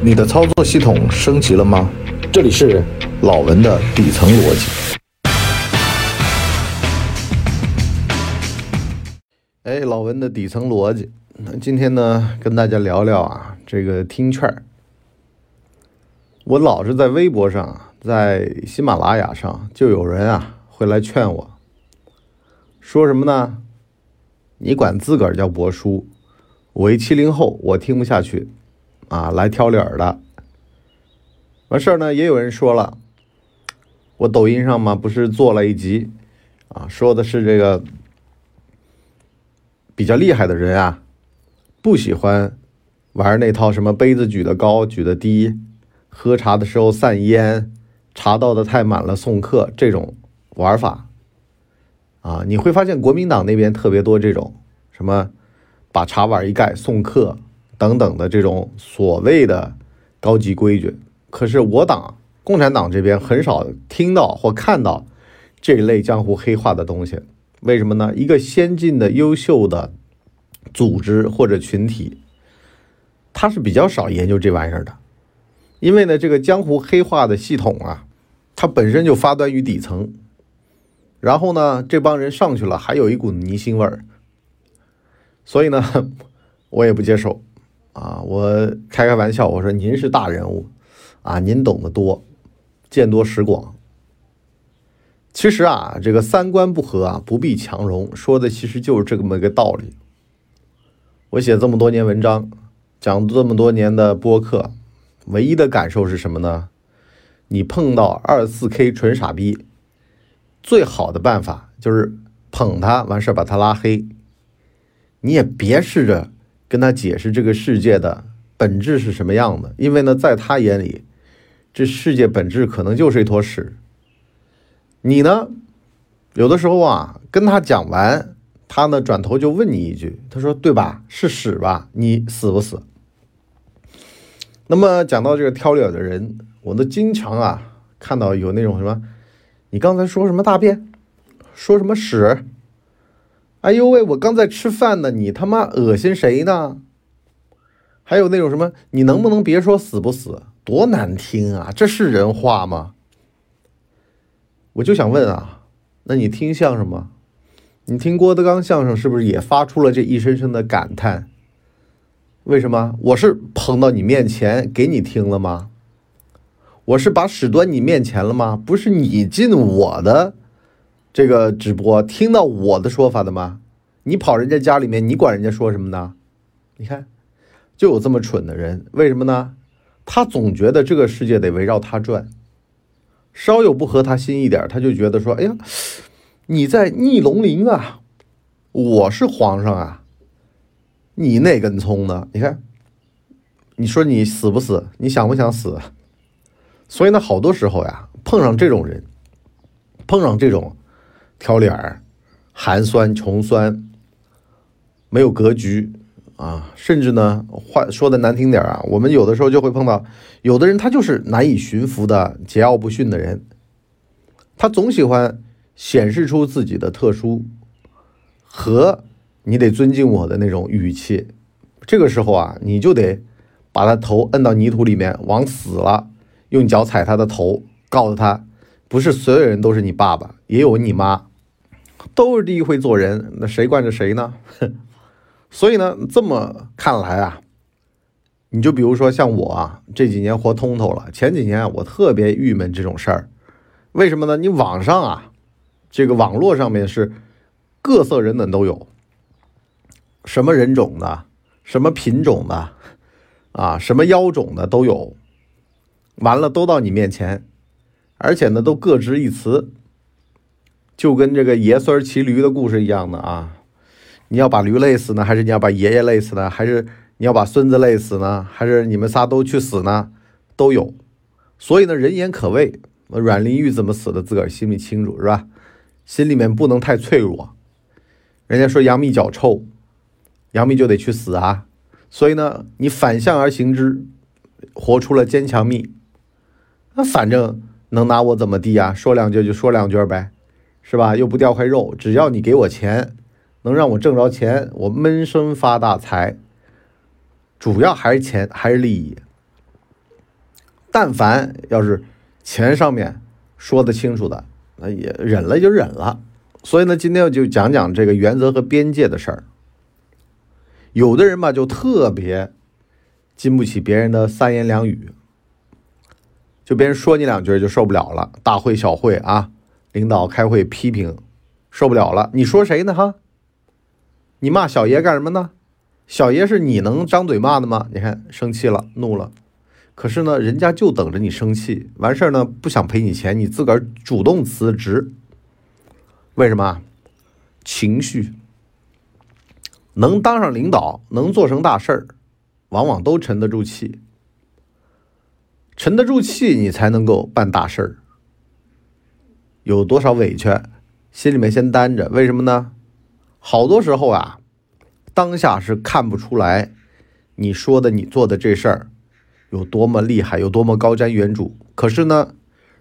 你的操作系统升级了吗？这里是老文的底层逻辑。哎，老文的底层逻辑，那今天呢，跟大家聊聊啊，这个听劝儿。我老是在微博上，在喜马拉雅上，就有人啊会来劝我，说什么呢？你管自个儿叫博叔，我一七零后，我听不下去。啊，来挑理儿的。完事儿呢，也有人说了，我抖音上嘛不是做了一集，啊，说的是这个比较厉害的人啊，不喜欢玩那套什么杯子举得高举得低，喝茶的时候散烟，茶倒的太满了送客这种玩法。啊，你会发现国民党那边特别多这种什么把茶碗一盖送客。等等的这种所谓的高级规矩，可是我党共产党这边很少听到或看到这一类江湖黑话的东西。为什么呢？一个先进的、优秀的组织或者群体，他是比较少研究这玩意儿的。因为呢，这个江湖黑话的系统啊，它本身就发端于底层，然后呢，这帮人上去了，还有一股泥腥味儿，所以呢，我也不接受。啊，我开开玩笑，我说您是大人物，啊，您懂得多，见多识广。其实啊，这个三观不合啊，不必强融，说的其实就是这么一个道理。我写这么多年文章，讲这么多年的播客，唯一的感受是什么呢？你碰到二四 K 纯傻逼，最好的办法就是捧他，完事把他拉黑。你也别试着。跟他解释这个世界的本质是什么样的，因为呢，在他眼里，这世界本质可能就是一坨屎。你呢，有的时候啊，跟他讲完，他呢转头就问你一句，他说：“对吧？是屎吧？你死不死？”那么讲到这个挑理的人，我都经常啊看到有那种什么，你刚才说什么大便，说什么屎。哎呦喂！我刚在吃饭呢，你他妈恶心谁呢？还有那种什么，你能不能别说死不死？多难听啊！这是人话吗？我就想问啊，那你听相声吗？你听郭德纲相声是不是也发出了这一声声的感叹？为什么？我是捧到你面前给你听了吗？我是把屎端你面前了吗？不是你进我的。这个直播听到我的说法的吗？你跑人家家里面，你管人家说什么呢？你看，就有这么蠢的人，为什么呢？他总觉得这个世界得围绕他转，稍有不合他心一点，他就觉得说：“哎呀，你在逆龙鳞啊，我是皇上啊，你那根葱呢？你看，你说你死不死？你想不想死？所以呢，好多时候呀，碰上这种人，碰上这种。挑脸儿，寒酸穷酸，没有格局啊！甚至呢，话说的难听点儿啊，我们有的时候就会碰到，有的人他就是难以驯服的桀骜不驯的人，他总喜欢显示出自己的特殊和你得尊敬我的那种语气。这个时候啊，你就得把他头摁到泥土里面，往死了，用脚踩他的头，告诉他，不是所有人都是你爸爸，也有你妈。都是第一回做人，那谁惯着谁呢？所以呢，这么看来啊，你就比如说像我啊，这几年活通透了。前几年我特别郁闷这种事儿，为什么呢？你网上啊，这个网络上面是各色人等都有，什么人种的，什么品种的，啊，什么妖种的都有，完了都到你面前，而且呢，都各执一词。就跟这个爷孙骑驴的故事一样的啊，你要把驴累死呢，还是你要把爷爷累死呢，还是你要把孙子累死呢，还是你们仨都去死呢？都有。所以呢，人言可畏。阮玲玉怎么死的，自个儿心里清楚，是吧？心里面不能太脆弱。人家说杨幂脚臭，杨幂就得去死啊。所以呢，你反向而行之，活出了坚强蜜。那反正能拿我怎么地啊？说两句就说两句呗。是吧？又不掉块肉，只要你给我钱，能让我挣着钱，我闷声发大财。主要还是钱，还是利益。但凡要是钱上面说得清楚的，那也忍了就忍了。所以呢，今天就讲讲这个原则和边界的事儿。有的人吧，就特别经不起别人的三言两语，就别人说你两句就受不了了。大会小会啊，领导开会批评，受不了了。你说谁呢？哈，你骂小爷干什么呢？小爷是你能张嘴骂的吗？你看生气了，怒了。可是呢，人家就等着你生气，完事儿呢，不想赔你钱，你自个儿主动辞职。为什么？情绪。能当上领导，能做成大事儿，往往都沉得住气。沉得住气，你才能够办大事儿。有多少委屈，心里面先担着。为什么呢？好多时候啊，当下是看不出来，你说的、你做的这事儿有多么厉害，有多么高瞻远瞩。可是呢，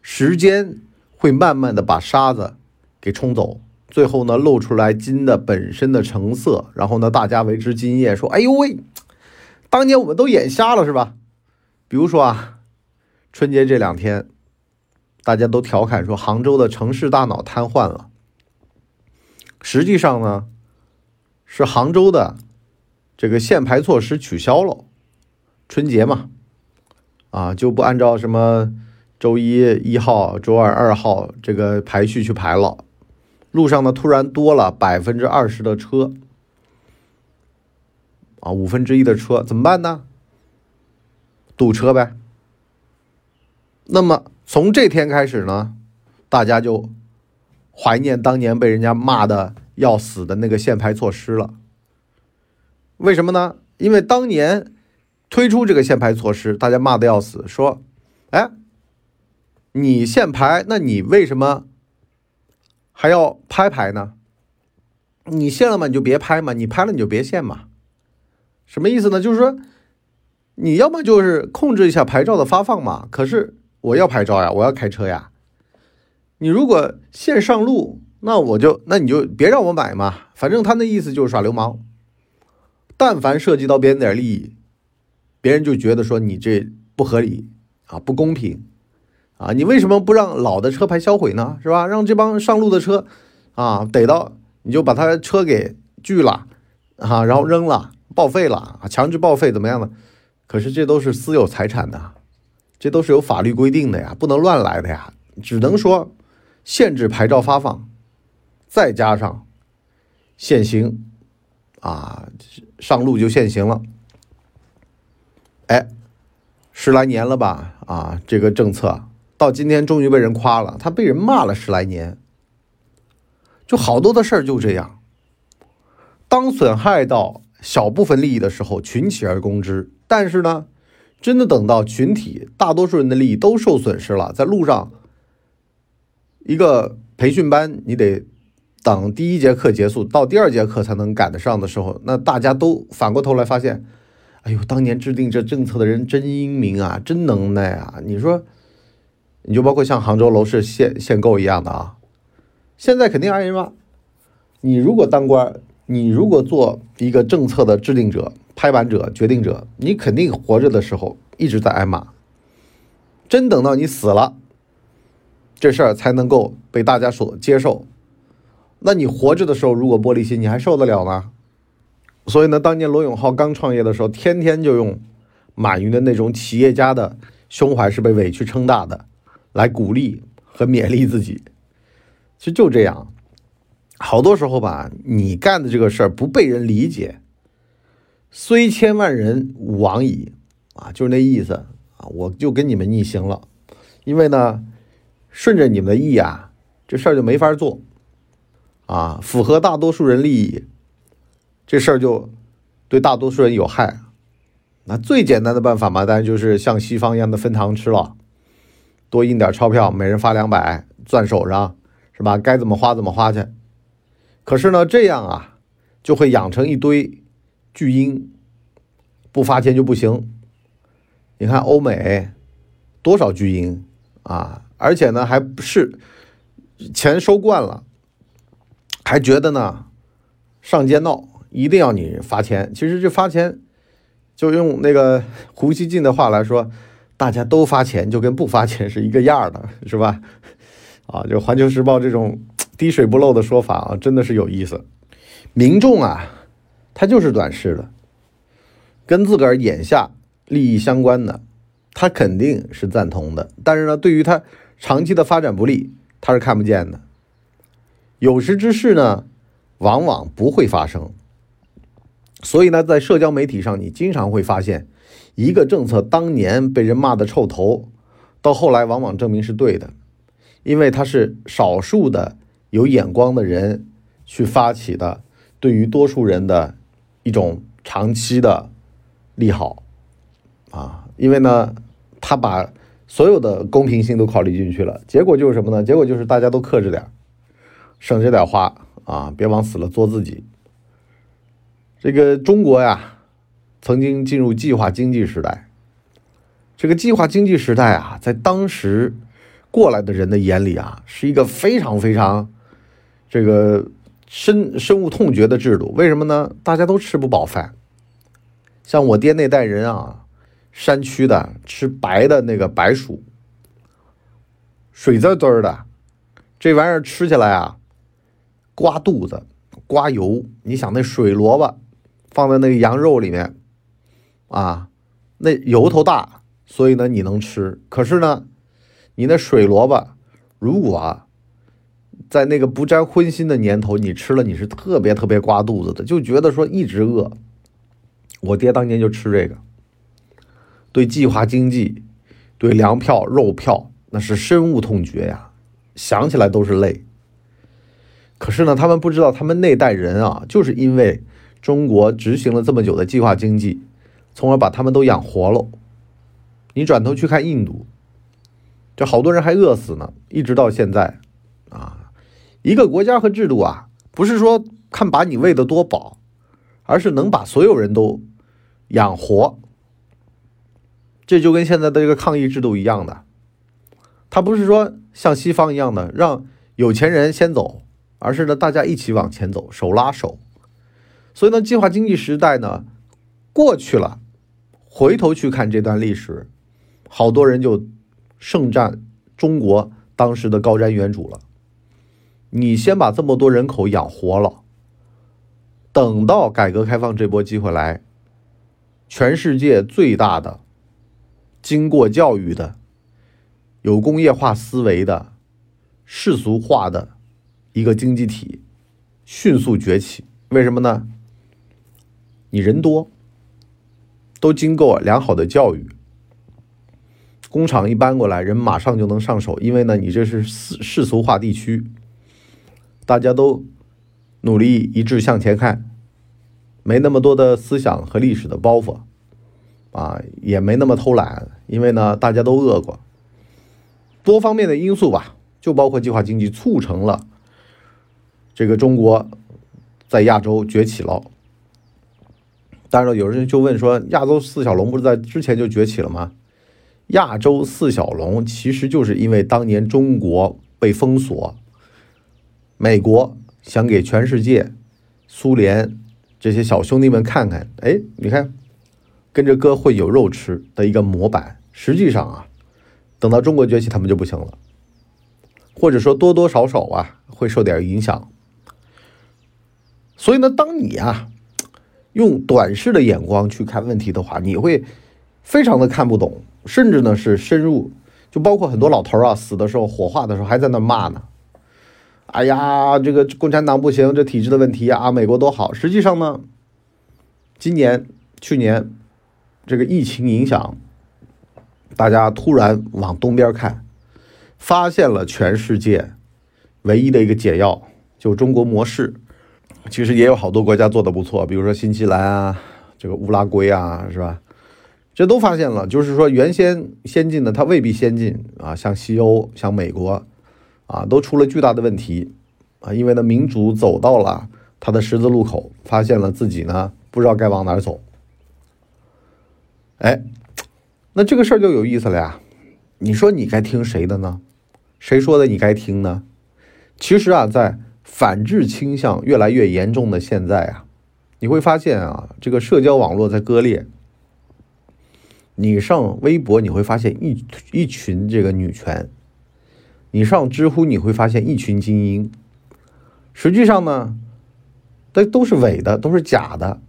时间会慢慢的把沙子给冲走。最后呢，露出来金的本身的成色，然后呢，大家为之惊艳，说：“哎呦喂，当年我们都眼瞎了，是吧？”比如说啊，春节这两天，大家都调侃说杭州的城市大脑瘫痪了。实际上呢，是杭州的这个限牌措施取消了，春节嘛，啊，就不按照什么周一一号、周二二号这个排序去排了。路上呢，突然多了百分之二十的车，啊，五分之一的车怎么办呢？堵车呗。那么从这天开始呢，大家就怀念当年被人家骂的要死的那个限牌措施了。为什么呢？因为当年推出这个限牌措施，大家骂的要死，说：“哎，你限牌，那你为什么？”还要拍牌呢？你限了嘛，你就别拍嘛；你拍了，你就别限嘛。什么意思呢？就是说，你要么就是控制一下牌照的发放嘛。可是我要牌照呀，我要开车呀。你如果线上路，那我就那你就别让我买嘛。反正他那意思就是耍流氓。但凡涉及到别人点利益，别人就觉得说你这不合理啊，不公平。啊，你为什么不让老的车牌销毁呢？是吧？让这帮上路的车，啊，逮到你就把他车给拒了，啊，然后扔了，报废了，啊，强制报废怎么样呢？可是这都是私有财产的，这都是有法律规定的呀，不能乱来的呀。只能说限制牌照发放，再加上限行，啊，上路就限行了。哎，十来年了吧？啊，这个政策。到今天终于被人夸了，他被人骂了十来年，就好多的事儿就这样。当损害到小部分利益的时候，群起而攻之。但是呢，真的等到群体大多数人的利益都受损失了，在路上一个培训班，你得等第一节课结束，到第二节课才能赶得上的时候，那大家都反过头来发现，哎呦，当年制定这政策的人真英明啊，真能耐啊！你说。你就包括像杭州楼市限限购一样的啊，现在肯定挨人骂。你如果当官，你如果做一个政策的制定者、拍板者、决定者，你肯定活着的时候一直在挨骂。真等到你死了，这事儿才能够被大家所接受。那你活着的时候，如果玻璃心，你还受得了吗？所以呢，当年罗永浩刚创业的时候，天天就用马云的那种企业家的胸怀是被委屈撑大的。来鼓励和勉励自己，其实就这样。好多时候吧，你干的这个事儿不被人理解，虽千万人吾往矣啊，就是那意思啊。我就跟你们逆行了，因为呢，顺着你们的意啊，这事儿就没法做啊。符合大多数人利益，这事儿就对大多数人有害。那最简单的办法嘛，当然就是像西方一样的分糖吃了。多印点钞票，每人发两百，攥手上，是吧？该怎么花怎么花去。可是呢，这样啊，就会养成一堆巨婴，不发钱就不行。你看欧美多少巨婴啊？而且呢，还不是钱收惯了，还觉得呢上街闹，一定要你发钱。其实这发钱，就用那个 胡锡进的话来说。大家都发钱，就跟不发钱是一个样的，是吧？啊，就《环球时报》这种滴水不漏的说法啊，真的是有意思。民众啊，他就是短视的，跟自个儿眼下利益相关的，他肯定是赞同的。但是呢，对于他长期的发展不利，他是看不见的。有识之士呢，往往不会发生。所以呢，在社交媒体上，你经常会发现，一个政策当年被人骂的臭头，到后来往往证明是对的，因为它是少数的有眼光的人去发起的。对于多数人的一种长期的利好啊，因为呢，他把所有的公平性都考虑进去了，结果就是什么呢？结果就是大家都克制点省着点花啊，别往死了做自己。这个中国呀，曾经进入计划经济时代。这个计划经济时代啊，在当时过来的人的眼里啊，是一个非常非常这个。深深恶痛绝的制度，为什么呢？大家都吃不饱饭。像我爹那代人啊，山区的吃白的那个白薯，水滋滋的，这玩意儿吃起来啊，刮肚子，刮油。你想那水萝卜放在那个羊肉里面啊，那油头大，所以呢你能吃。可是呢，你那水萝卜如果在那个不沾荤腥的年头，你吃了你是特别特别刮肚子的，就觉得说一直饿。我爹当年就吃这个，对计划经济、对粮票、肉票那是深恶痛绝呀，想起来都是泪。可是呢，他们不知道，他们那代人啊，就是因为中国执行了这么久的计划经济，从而把他们都养活了。你转头去看印度，这好多人还饿死呢，一直到现在啊。一个国家和制度啊，不是说看把你喂得多饱，而是能把所有人都养活。这就跟现在的这个抗疫制度一样的，它不是说像西方一样的让有钱人先走，而是呢大家一起往前走，手拉手。所以呢，计划经济时代呢过去了，回头去看这段历史，好多人就盛赞中国当时的高瞻远瞩了。你先把这么多人口养活了，等到改革开放这波机会来，全世界最大的、经过教育的、有工业化思维的、世俗化的一个经济体迅速崛起。为什么呢？你人多，都经过良好的教育，工厂一搬过来，人马上就能上手，因为呢，你这是世世俗化地区。大家都努力一致向前看，没那么多的思想和历史的包袱，啊，也没那么偷懒，因为呢，大家都饿过，多方面的因素吧，就包括计划经济促成了这个中国在亚洲崛起了。当然，有人就问说，亚洲四小龙不是在之前就崛起了吗？亚洲四小龙其实就是因为当年中国被封锁。美国想给全世界、苏联这些小兄弟们看看，哎，你看，跟着哥会有肉吃的一个模板。实际上啊，等到中国崛起，他们就不行了，或者说多多少少啊会受点影响。所以呢，当你啊用短视的眼光去看问题的话，你会非常的看不懂，甚至呢是深入，就包括很多老头啊死的时候火化的时候还在那骂呢。哎呀，这个共产党不行，这体制的问题啊，美国多好。实际上呢，今年、去年这个疫情影响，大家突然往东边看，发现了全世界唯一的一个解药，就中国模式。其实也有好多国家做的不错，比如说新西兰啊，这个乌拉圭啊，是吧？这都发现了，就是说原先先进的它未必先进啊，像西欧、像美国。啊，都出了巨大的问题啊！因为呢，民主走到了他的十字路口，发现了自己呢不知道该往哪儿走。哎，那这个事儿就有意思了呀！你说你该听谁的呢？谁说的你该听呢？其实啊，在反制倾向越来越严重的现在啊，你会发现啊，这个社交网络在割裂，你上微博你会发现一一群这个女权，你上知乎你会发现一群精英。实际上呢，都都是伪的，都是假的。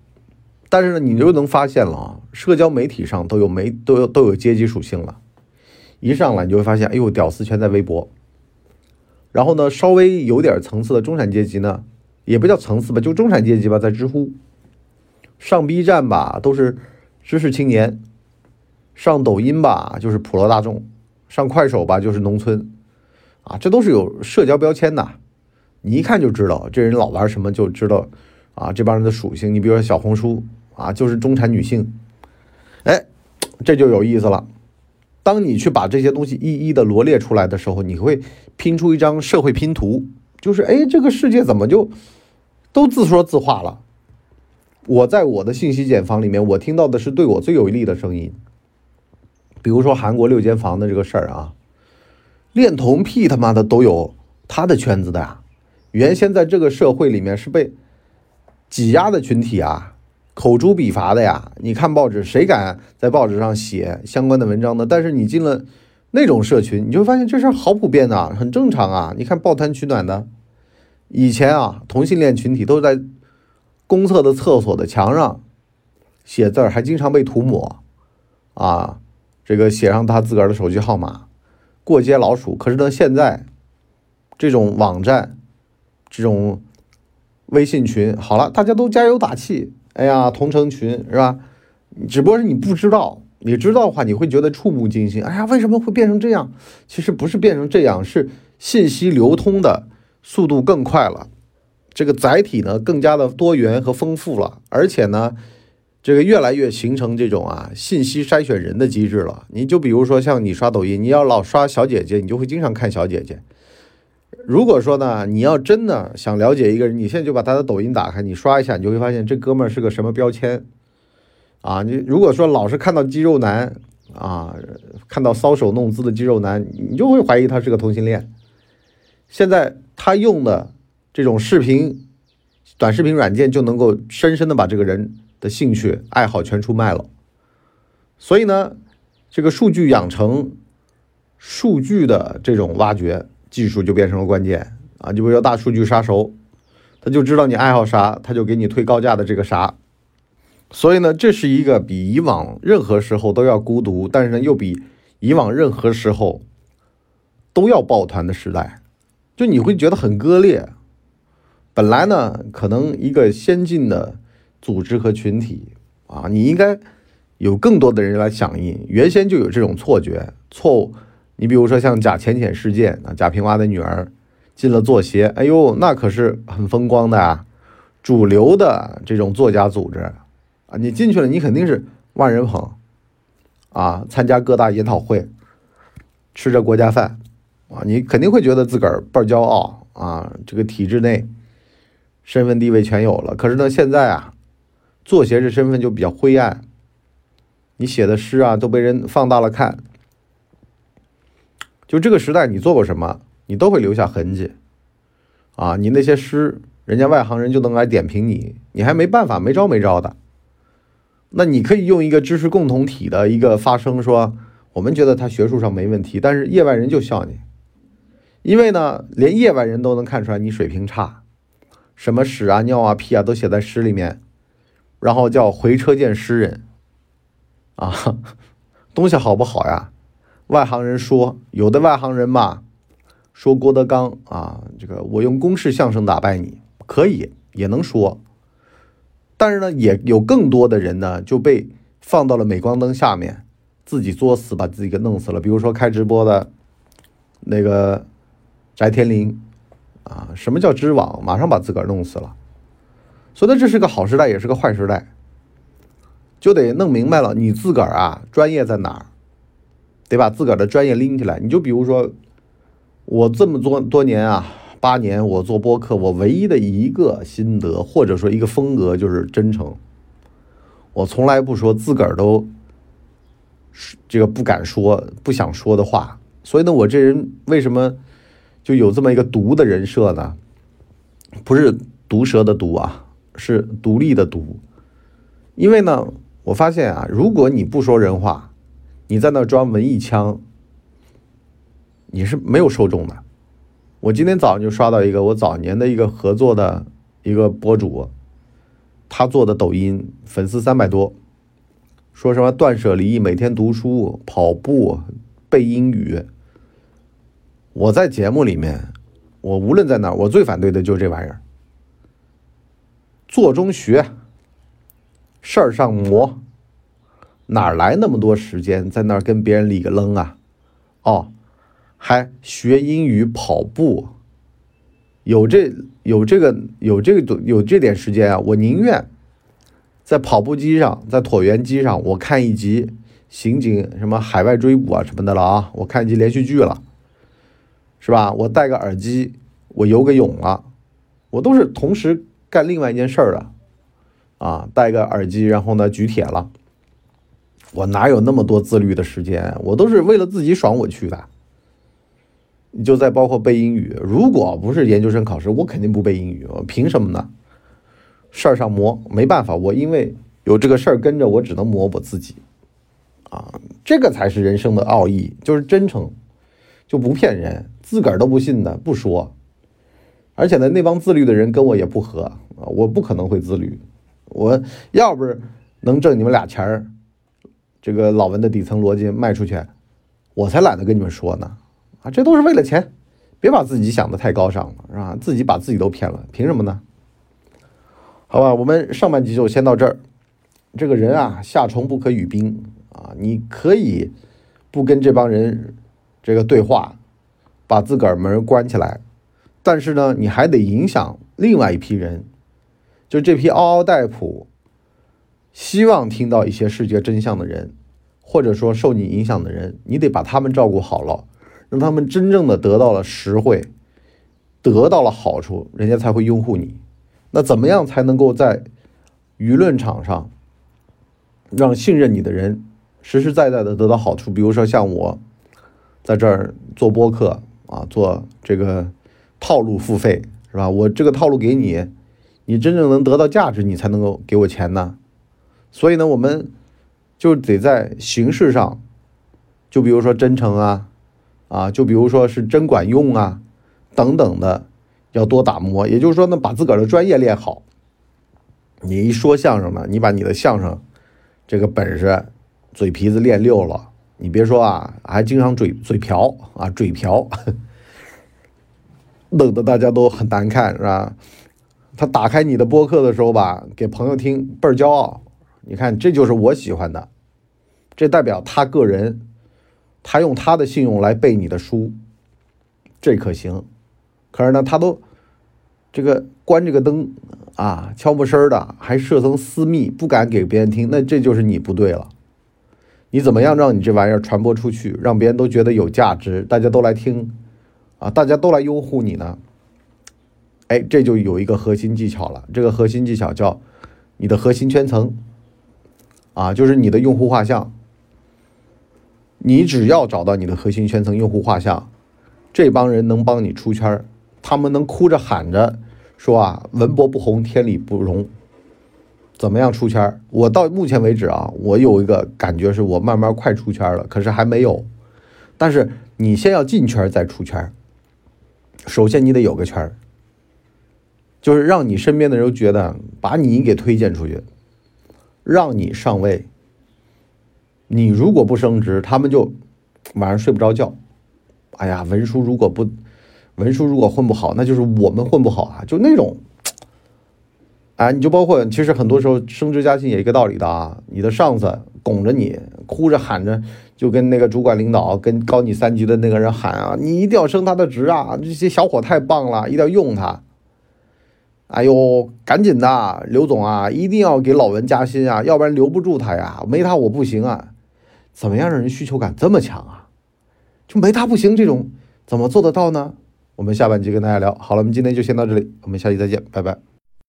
但是呢，你就能发现了啊，社交媒体上都有媒都有都有阶级属性了。一上来你就会发现，哎呦，屌丝全在微博。然后呢，稍微有点层次的中产阶级呢，也不叫层次吧，就中产阶级吧，在知乎。上 B 站吧，都是知识青年；上抖音吧，就是普罗大众；上快手吧，就是农村。啊，这都是有社交标签的，你一看就知道这人老玩什么，就知道啊这帮人的属性。你比如说小红书啊，就是中产女性。哎，这就有意思了。当你去把这些东西一一的罗列出来的时候，你会拼出一张社会拼图，就是哎，这个世界怎么就都自说自话了？我在我的信息茧房里面，我听到的是对我最有利的声音。比如说韩国六间房的这个事儿啊，恋童癖他妈的都有他的圈子的呀。原先在这个社会里面是被挤压的群体啊。口诛笔伐的呀！你看报纸，谁敢在报纸上写相关的文章呢？但是你进了那种社群，你就会发现这事儿好普遍呐，很正常啊。你看抱团取暖的，以前啊，同性恋群体都是在公厕的厕所的墙上写字儿，还经常被涂抹啊，这个写上他自个儿的手机号码，过街老鼠。可是呢，现在这种网站、这种微信群，好了，大家都加油打气。哎呀，同城群是吧？只不过是你不知道，你知道的话，你会觉得触目惊心。哎呀，为什么会变成这样？其实不是变成这样，是信息流通的速度更快了，这个载体呢更加的多元和丰富了，而且呢，这个越来越形成这种啊信息筛选人的机制了。你就比如说像你刷抖音，你要老刷小姐姐，你就会经常看小姐姐。如果说呢，你要真的想了解一个人，你现在就把他的抖音打开，你刷一下，你就会发现这哥们儿是个什么标签啊？你如果说老是看到肌肉男啊，看到搔首弄姿的肌肉男，你就会怀疑他是个同性恋。现在他用的这种视频、短视频软件就能够深深的把这个人的兴趣爱好全出卖了。所以呢，这个数据养成、数据的这种挖掘。技术就变成了关键啊！就比如说大数据杀熟，他就知道你爱好啥，他就给你推高价的这个啥。所以呢，这是一个比以往任何时候都要孤独，但是呢，又比以往任何时候都要抱团的时代。就你会觉得很割裂。本来呢，可能一个先进的组织和群体啊，你应该有更多的人来响应。原先就有这种错觉、错误。你比如说像贾浅浅事件啊，贾平凹的女儿进了作协，哎呦，那可是很风光的啊，主流的这种作家组织啊，你进去了，你肯定是万人捧啊，参加各大研讨会，吃着国家饭啊，你肯定会觉得自个儿倍儿骄傲啊，这个体制内身份地位全有了。可是呢，现在啊，作协这身份就比较灰暗，你写的诗啊都被人放大了看。就这个时代，你做过什么，你都会留下痕迹，啊，你那些诗，人家外行人就能来点评你，你还没办法，没招没招的。那你可以用一个知识共同体的一个发声说，我们觉得他学术上没问题，但是业外人就笑你，因为呢，连业外人都能看出来你水平差，什么屎啊、尿啊、屁啊都写在诗里面，然后叫回车见诗人，啊，东西好不好呀？外行人说，有的外行人嘛，说郭德纲啊，这个我用公式相声打败你，可以也能说，但是呢，也有更多的人呢就被放到了镁光灯下面，自己作死，把自己给弄死了。比如说开直播的那个翟天临啊，什么叫知网？马上把自个儿弄死了。所以呢，这是个好时代，也是个坏时代，就得弄明白了，你自个儿啊，专业在哪儿？得把自个儿的专业拎起来。你就比如说，我这么多多年啊，八年我做播客，我唯一的一个心得或者说一个风格就是真诚。我从来不说自个儿都这个不敢说、不想说的话。所以呢，我这人为什么就有这么一个毒的人设呢？不是毒蛇的毒啊，是独立的独。因为呢，我发现啊，如果你不说人话，你在那装文艺腔，你是没有受众的。我今天早上就刷到一个我早年的一个合作的一个博主，他做的抖音粉丝三百多，说什么断舍离、每天读书、跑步、背英语。我在节目里面，我无论在哪，我最反对的就是这玩意儿。做中学，事儿上磨，哪来那么多时间在那儿跟别人理个楞啊？哦。还学英语、跑步，有这有这个有这个有这点时间啊！我宁愿在跑步机上，在椭圆机上，我看一集刑警什么海外追捕啊什么的了啊！我看一集连续剧了，是吧？我戴个耳机，我游个泳了，我都是同时干另外一件事儿的啊！戴个耳机，然后呢举铁了，我哪有那么多自律的时间？我都是为了自己爽我去的。你就再包括背英语，如果不是研究生考试，我肯定不背英语。我凭什么呢？事儿上磨，没办法，我因为有这个事儿跟着，我只能磨我自己。啊，这个才是人生的奥义，就是真诚，就不骗人，自个儿都不信的不说。而且呢，那帮自律的人跟我也不合啊，我不可能会自律。我要不是能挣你们俩钱儿，这个老文的底层逻辑卖出去，我才懒得跟你们说呢。啊，这都是为了钱，别把自己想的太高尚了，是吧？自己把自己都骗了，凭什么呢？好吧，我们上半集就先到这儿。这个人啊，夏虫不可语冰啊，你可以不跟这帮人这个对话，把自个儿门关起来，但是呢，你还得影响另外一批人，就这批嗷嗷待哺，希望听到一些世界真相的人，或者说受你影响的人，你得把他们照顾好了。让他们真正的得到了实惠，得到了好处，人家才会拥护你。那怎么样才能够在舆论场上让信任你的人实实在在的得到好处？比如说像我在这儿做播客啊，做这个套路付费是吧？我这个套路给你，你真正能得到价值，你才能够给我钱呢。所以呢，我们就得在形式上，就比如说真诚啊。啊，就比如说是真管用啊，等等的，要多打磨。也就是说呢，把自个儿的专业练好。你一说相声呢，你把你的相声这个本事、嘴皮子练溜了，你别说啊，还经常嘴嘴瓢啊，嘴瓢，弄得大家都很难看，是吧？他打开你的播客的时候吧，给朋友听倍儿骄傲。你看，这就是我喜欢的，这代表他个人。他用他的信用来背你的书，这可行。可是呢，他都这个关这个灯啊，悄没声儿的，还设成私密，不敢给别人听。那这就是你不对了。你怎么样让你这玩意儿传播出去，让别人都觉得有价值，大家都来听啊，大家都来拥护你呢？哎，这就有一个核心技巧了。这个核心技巧叫你的核心圈层啊，就是你的用户画像。你只要找到你的核心圈层用户画像，这帮人能帮你出圈他们能哭着喊着说啊，文博不红，天理不容。怎么样出圈我到目前为止啊，我有一个感觉是我慢慢快出圈了，可是还没有。但是你先要进圈再出圈首先你得有个圈儿就是让你身边的人觉得把你给推荐出去，让你上位。你如果不升职，他们就晚上睡不着觉。哎呀，文书如果不文书如果混不好，那就是我们混不好啊，就那种。哎，你就包括其实很多时候升职加薪也一个道理的啊。你的上司拱着你，哭着喊着，就跟那个主管领导跟高你三级的那个人喊啊，你一定要升他的职啊！这些小伙太棒了，一定要用他。哎呦，赶紧的，刘总啊，一定要给老文加薪啊，要不然留不住他呀，没他我不行啊。怎么样让人需求感这么强啊？就没他不行这种怎么做得到呢？我们下半集跟大家聊。好了，我们今天就先到这里，我们下期再见，拜拜。